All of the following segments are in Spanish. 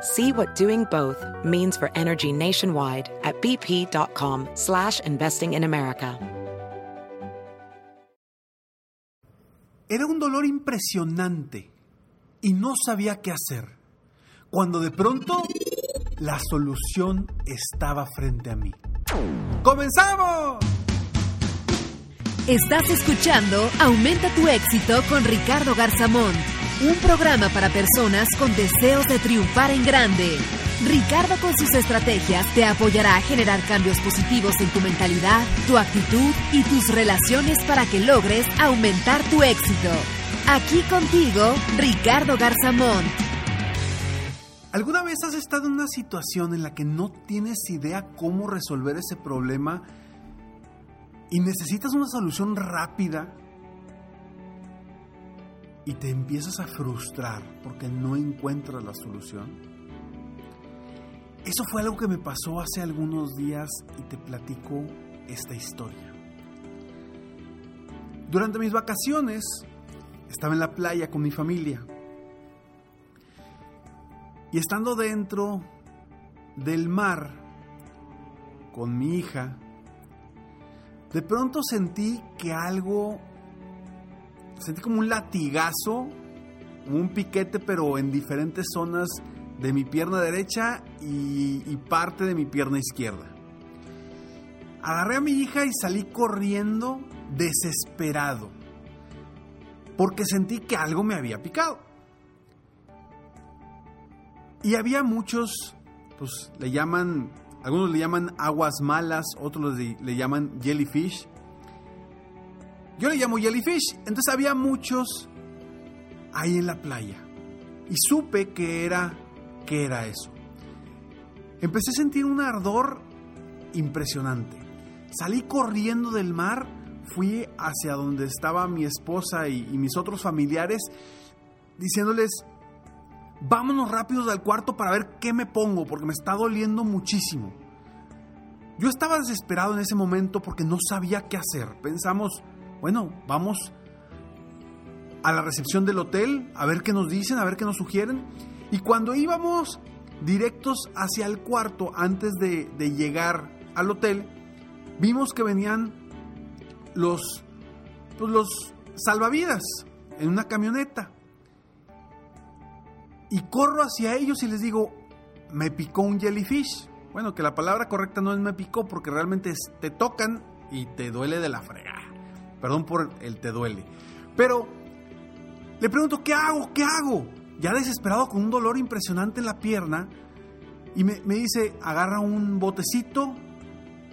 See what doing both means for energy nationwide at bp.com slash investing in America. Era un dolor impresionante y no sabía qué hacer. Cuando de pronto la solución estaba frente a mí. ¡Comenzamos! Estás escuchando Aumenta tu éxito con Ricardo Garzamón, un programa para personas con deseos de triunfar en grande. Ricardo con sus estrategias te apoyará a generar cambios positivos en tu mentalidad, tu actitud y tus relaciones para que logres aumentar tu éxito. Aquí contigo, Ricardo Garzamón. ¿Alguna vez has estado en una situación en la que no tienes idea cómo resolver ese problema y necesitas una solución rápida y te empiezas a frustrar porque no encuentras la solución? Eso fue algo que me pasó hace algunos días y te platico esta historia. Durante mis vacaciones estaba en la playa con mi familia y estando dentro del mar con mi hija, de pronto sentí que algo, sentí como un latigazo, un piquete, pero en diferentes zonas de mi pierna derecha y, y, parte de mi pierna izquierda. Agarré a mi hija y salí corriendo desesperado, porque sentí que algo me había picado. Y había muchos, pues le llaman algunos le llaman aguas malas, otros le, le, llaman jellyfish. Yo le llamo jellyfish. Entonces había muchos ahí en la playa. Y supe que era, que era eso. Empecé a sentir un ardor impresionante. Salí corriendo del mar, fui hacia donde estaba mi esposa y, y mis otros familiares, diciéndoles, vámonos rápidos al cuarto para ver qué me pongo, porque me está doliendo muchísimo. Yo estaba desesperado en ese momento porque no sabía qué hacer. Pensamos, bueno, vamos a la recepción del hotel a ver qué nos dicen, a ver qué nos sugieren. Y cuando íbamos directos hacia el cuarto antes de, llegar al hotel, vimos que venían los, pues los salvavidas en una camioneta. Y corro hacia ellos y les digo, me picó un jellyfish. Bueno, que la palabra correcta no es me picó porque realmente te tocan y te duele de la fregada. Perdón por el te duele. Pero le pregunto, ¿qué hago? ¿Qué hago? Ya desesperado con un dolor impresionante en la pierna. Y me, dice, agarra un botecito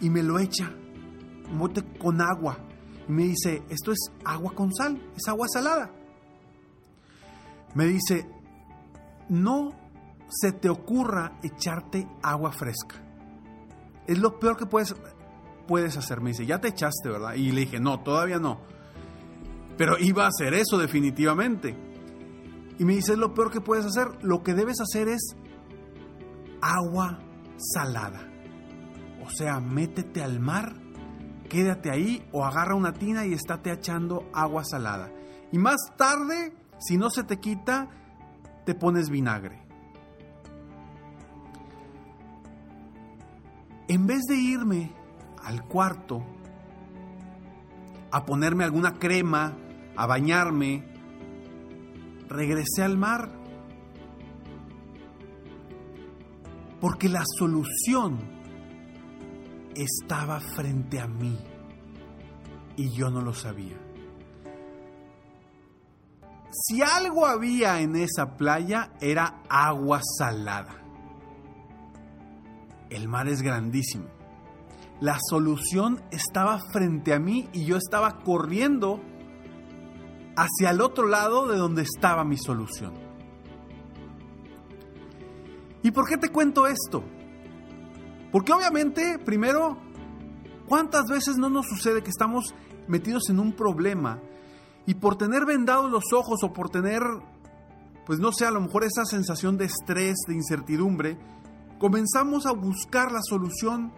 y me lo echa. Un bote con agua. Y me dice, esto es agua con sal, es agua salada. Me dice, no se te ocurra echarte agua fresca. Es lo peor que puedes, puedes hacer. Me dice, ya te echaste, ¿verdad? Y le dije, no, todavía no. Pero iba a hacer eso definitivamente. Y me dice, es lo peor que puedes hacer. Lo que debes hacer es agua salada. O sea, métete al mar, quédate ahí o agarra una tina y estate echando agua salada. Y más tarde, si no se te quita, te pones vinagre. En vez de irme al cuarto a ponerme alguna crema, a bañarme, regresé al mar. Porque la solución estaba frente a mí. y yo no lo sabía. Si algo había en esa playa era agua salada. El mar es grandísimo. La solución estaba frente a mí y yo estaba corriendo hacia el otro lado de donde estaba mi solución. ¿Y por qué te cuento esto? Porque obviamente, primero, ¿cuántas veces no nos sucede que estamos metidos en un problema y por tener vendados los ojos o por tener, pues no sé, a lo mejor esa sensación de estrés, de incertidumbre, comenzamos a buscar la solución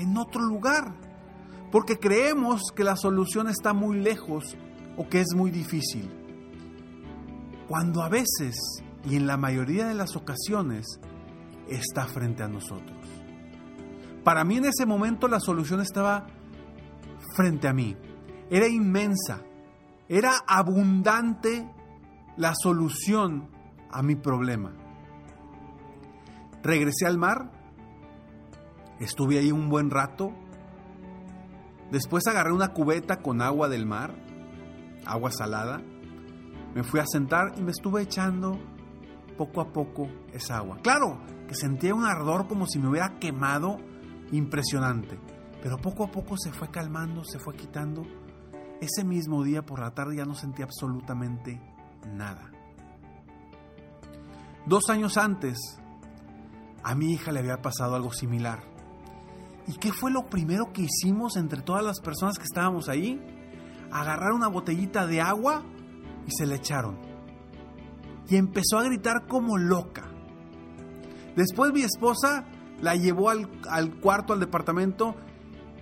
en otro lugar? Porque creemos que la solución está muy lejos o que es muy difícil. Cuando a veces, y en la mayoría de las ocasiones, está frente a nosotros. Para mí en ese momento la solución estaba frente a mí. Era inmensa, era abundante la solución a mi problema. Regresé al mar, estuve ahí un buen rato, después agarré una cubeta con agua del mar, agua salada, me fui a sentar y me estuve echando poco a poco esa agua. Claro, que sentía un ardor como si me hubiera quemado impresionante, pero poco a poco se fue calmando, se fue quitando. Ese mismo día por la tarde ya no sentía absolutamente nada. Dos años antes, a mi hija le había pasado algo similar. ¿Y qué fue lo primero que hicimos entre todas las personas que estábamos ahí? Agarrar una botellita de agua y se le echaron y empezó a gritar como loca. Después mi esposa la llevó al, cuarto, al departamento,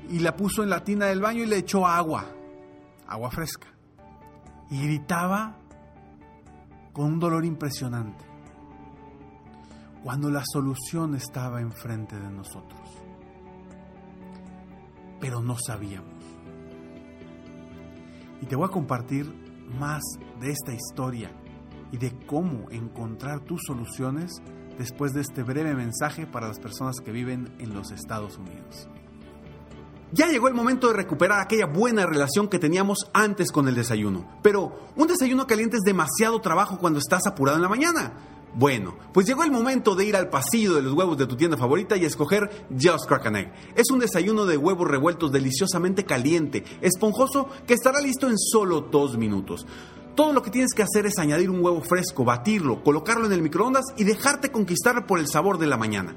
y la puso en la tina del baño y le echó agua, agua fresca. Y gritaba con un dolor impresionante, cuando la solución estaba enfrente de nosotros. Pero no sabíamos. Y te voy a compartir más de esta historia y de cómo encontrar tus soluciones después de este breve mensaje para las personas que viven en los Estados Unidos. Ya llegó el momento de recuperar aquella buena relación que teníamos antes con el desayuno. Pero un desayuno caliente es demasiado trabajo cuando estás apurado en la mañana. Bueno, pues llegó el momento de ir al pasillo de los huevos de tu tienda favorita y escoger Just Crack Egg. Es un desayuno de huevos revueltos deliciosamente caliente, esponjoso, que estará listo en solo dos minutos. Todo lo que tienes que hacer es añadir un huevo fresco, batirlo, colocarlo en el microondas y dejarte conquistar por el sabor de la mañana.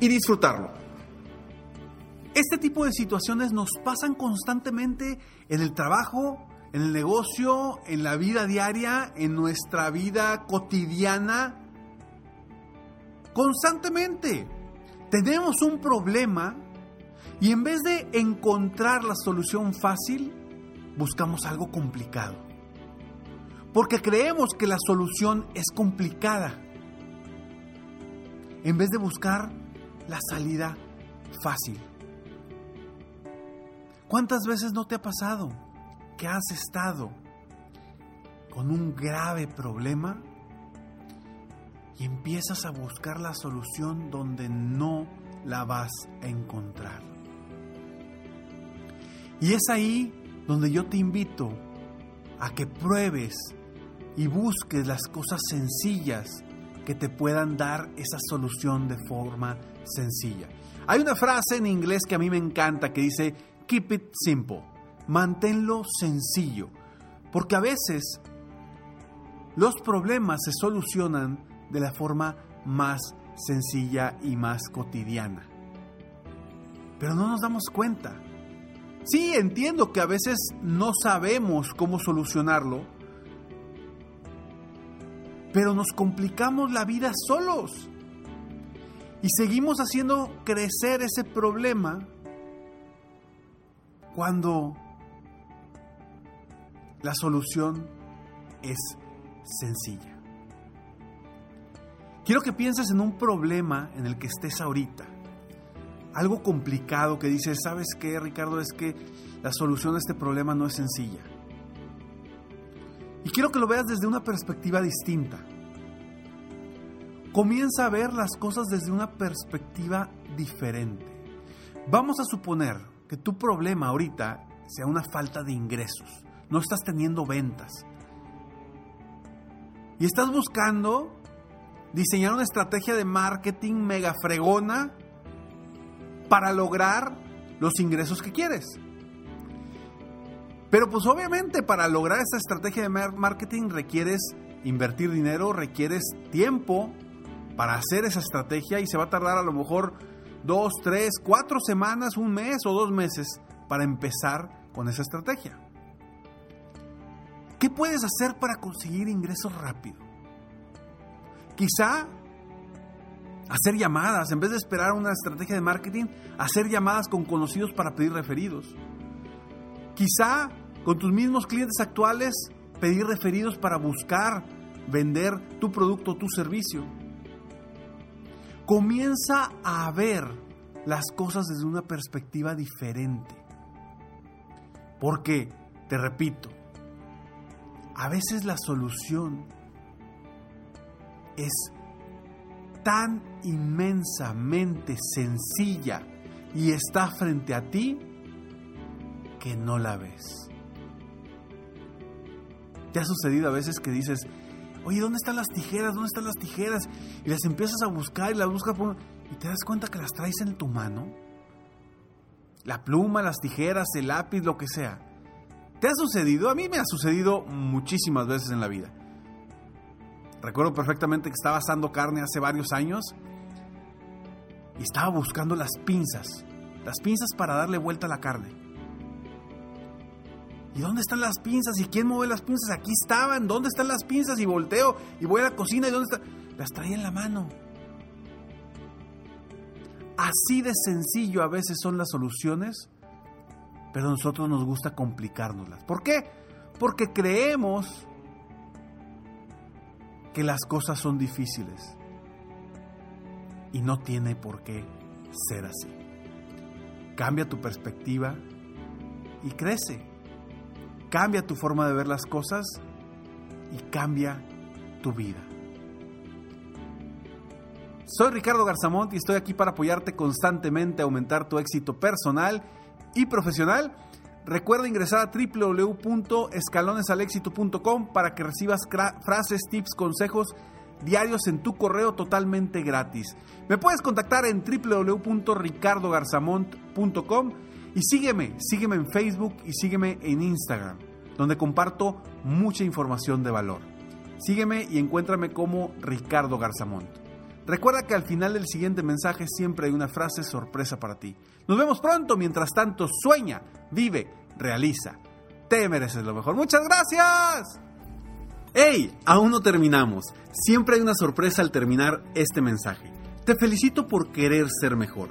y disfrutarlo. Este tipo de situaciones nos pasan constantemente en el trabajo, en el negocio, en la vida diaria, en nuestra vida cotidiana. Constantemente tenemos un problema y en vez de encontrar la solución fácil, buscamos algo complicado. Porque creemos que la solución es complicada en vez de buscar la salida fácil. ¿Cuántas veces no te ha pasado que has estado con un grave problema y empiezas a buscar la solución donde no la vas a encontrar? Y es ahí donde yo te invito a que pruebes y busques las cosas sencillas que te puedan dar esa solución de forma sencilla. Hay una frase en inglés que a mí me encanta que dice, keep it simple, manténlo sencillo, porque a veces los problemas se solucionan de la forma más sencilla y más cotidiana. Pero no nos damos cuenta. Sí, entiendo que a veces no sabemos cómo solucionarlo, pero nos complicamos la vida solos. Y seguimos haciendo crecer ese problema cuando la solución es sencilla. Quiero que pienses en un problema en el que estés ahorita. Algo complicado que dices, ¿sabes qué, Ricardo? Es que la solución a este problema no es sencilla. Y quiero que lo veas desde una perspectiva distinta. Comienza a ver las cosas desde una perspectiva diferente. Vamos a suponer que tu problema ahorita sea una falta de ingresos. No estás teniendo ventas. Y estás buscando diseñar una estrategia de marketing mega fregona para lograr los ingresos que quieres. Pero pues obviamente para lograr esa estrategia de marketing requieres invertir dinero, requieres tiempo para hacer esa estrategia y se va a tardar a lo mejor dos, tres, cuatro semanas, un mes o dos meses para empezar con esa estrategia. ¿Qué puedes hacer para conseguir ingresos rápido? Quizá hacer llamadas, en vez de esperar una estrategia de marketing, hacer llamadas con conocidos para pedir referidos. Quizá con tus mismos clientes actuales pedir referidos para buscar vender tu producto o tu servicio. Comienza a ver las cosas desde una perspectiva diferente. Porque, te repito, a veces la solución es tan inmensamente sencilla y está frente a ti que no la ves. ¿Te ha sucedido a veces que dices, oye, ¿dónde están las tijeras? ¿Dónde están las tijeras? Y las empiezas a buscar y las buscas y te das cuenta que las traes en tu mano. La pluma, las tijeras, el lápiz, lo que sea. ¿Te ha sucedido? A mí me ha sucedido muchísimas veces en la vida. Recuerdo perfectamente que estaba asando carne hace varios años y estaba buscando las pinzas, las pinzas para darle vuelta a la carne. ¿Y dónde están las pinzas? ¿Y quién mueve las pinzas? Aquí estaban. ¿Dónde están las pinzas? Y volteo y voy a la cocina y ¿dónde están? Las traía en la mano. Así de sencillo a veces son las soluciones, pero a nosotros nos gusta complicárnoslas. ¿Por qué? Porque creemos que las cosas son difíciles. Y no tiene por qué ser así. Cambia tu perspectiva y crece. Cambia tu forma de ver las cosas y cambia tu vida. Soy Ricardo Garzamont y estoy aquí para apoyarte constantemente a aumentar tu éxito personal y profesional Recuerda ingresar a www.escalonesalexito.com para que recibas frases, tips, consejos diarios en tu correo totalmente gratis. Me puedes contactar en www.ricardogarzamont.com y sígueme, sígueme en Facebook y sígueme en Instagram, donde comparto mucha información de valor. Sígueme y encuéntrame como Ricardo Garzamont. Recuerda que al final del siguiente mensaje siempre hay una frase sorpresa para ti. Nos vemos pronto, mientras tanto sueña, vive, realiza. Te mereces lo mejor. Muchas gracias. ¡Hey! Aún no terminamos. Siempre hay una sorpresa al terminar este mensaje. Te felicito por querer ser mejor.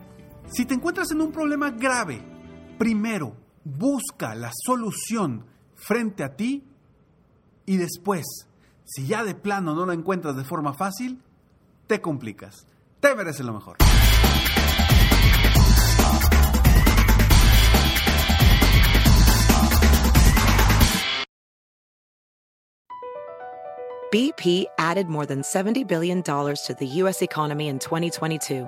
Si te encuentras en un problema grave, primero busca la solución frente a ti y después si ya de plano no lo encuentras de forma fácil, te complicas. Te mereces lo mejor. BP added more than $70 billion to the U.S. economy in 2022.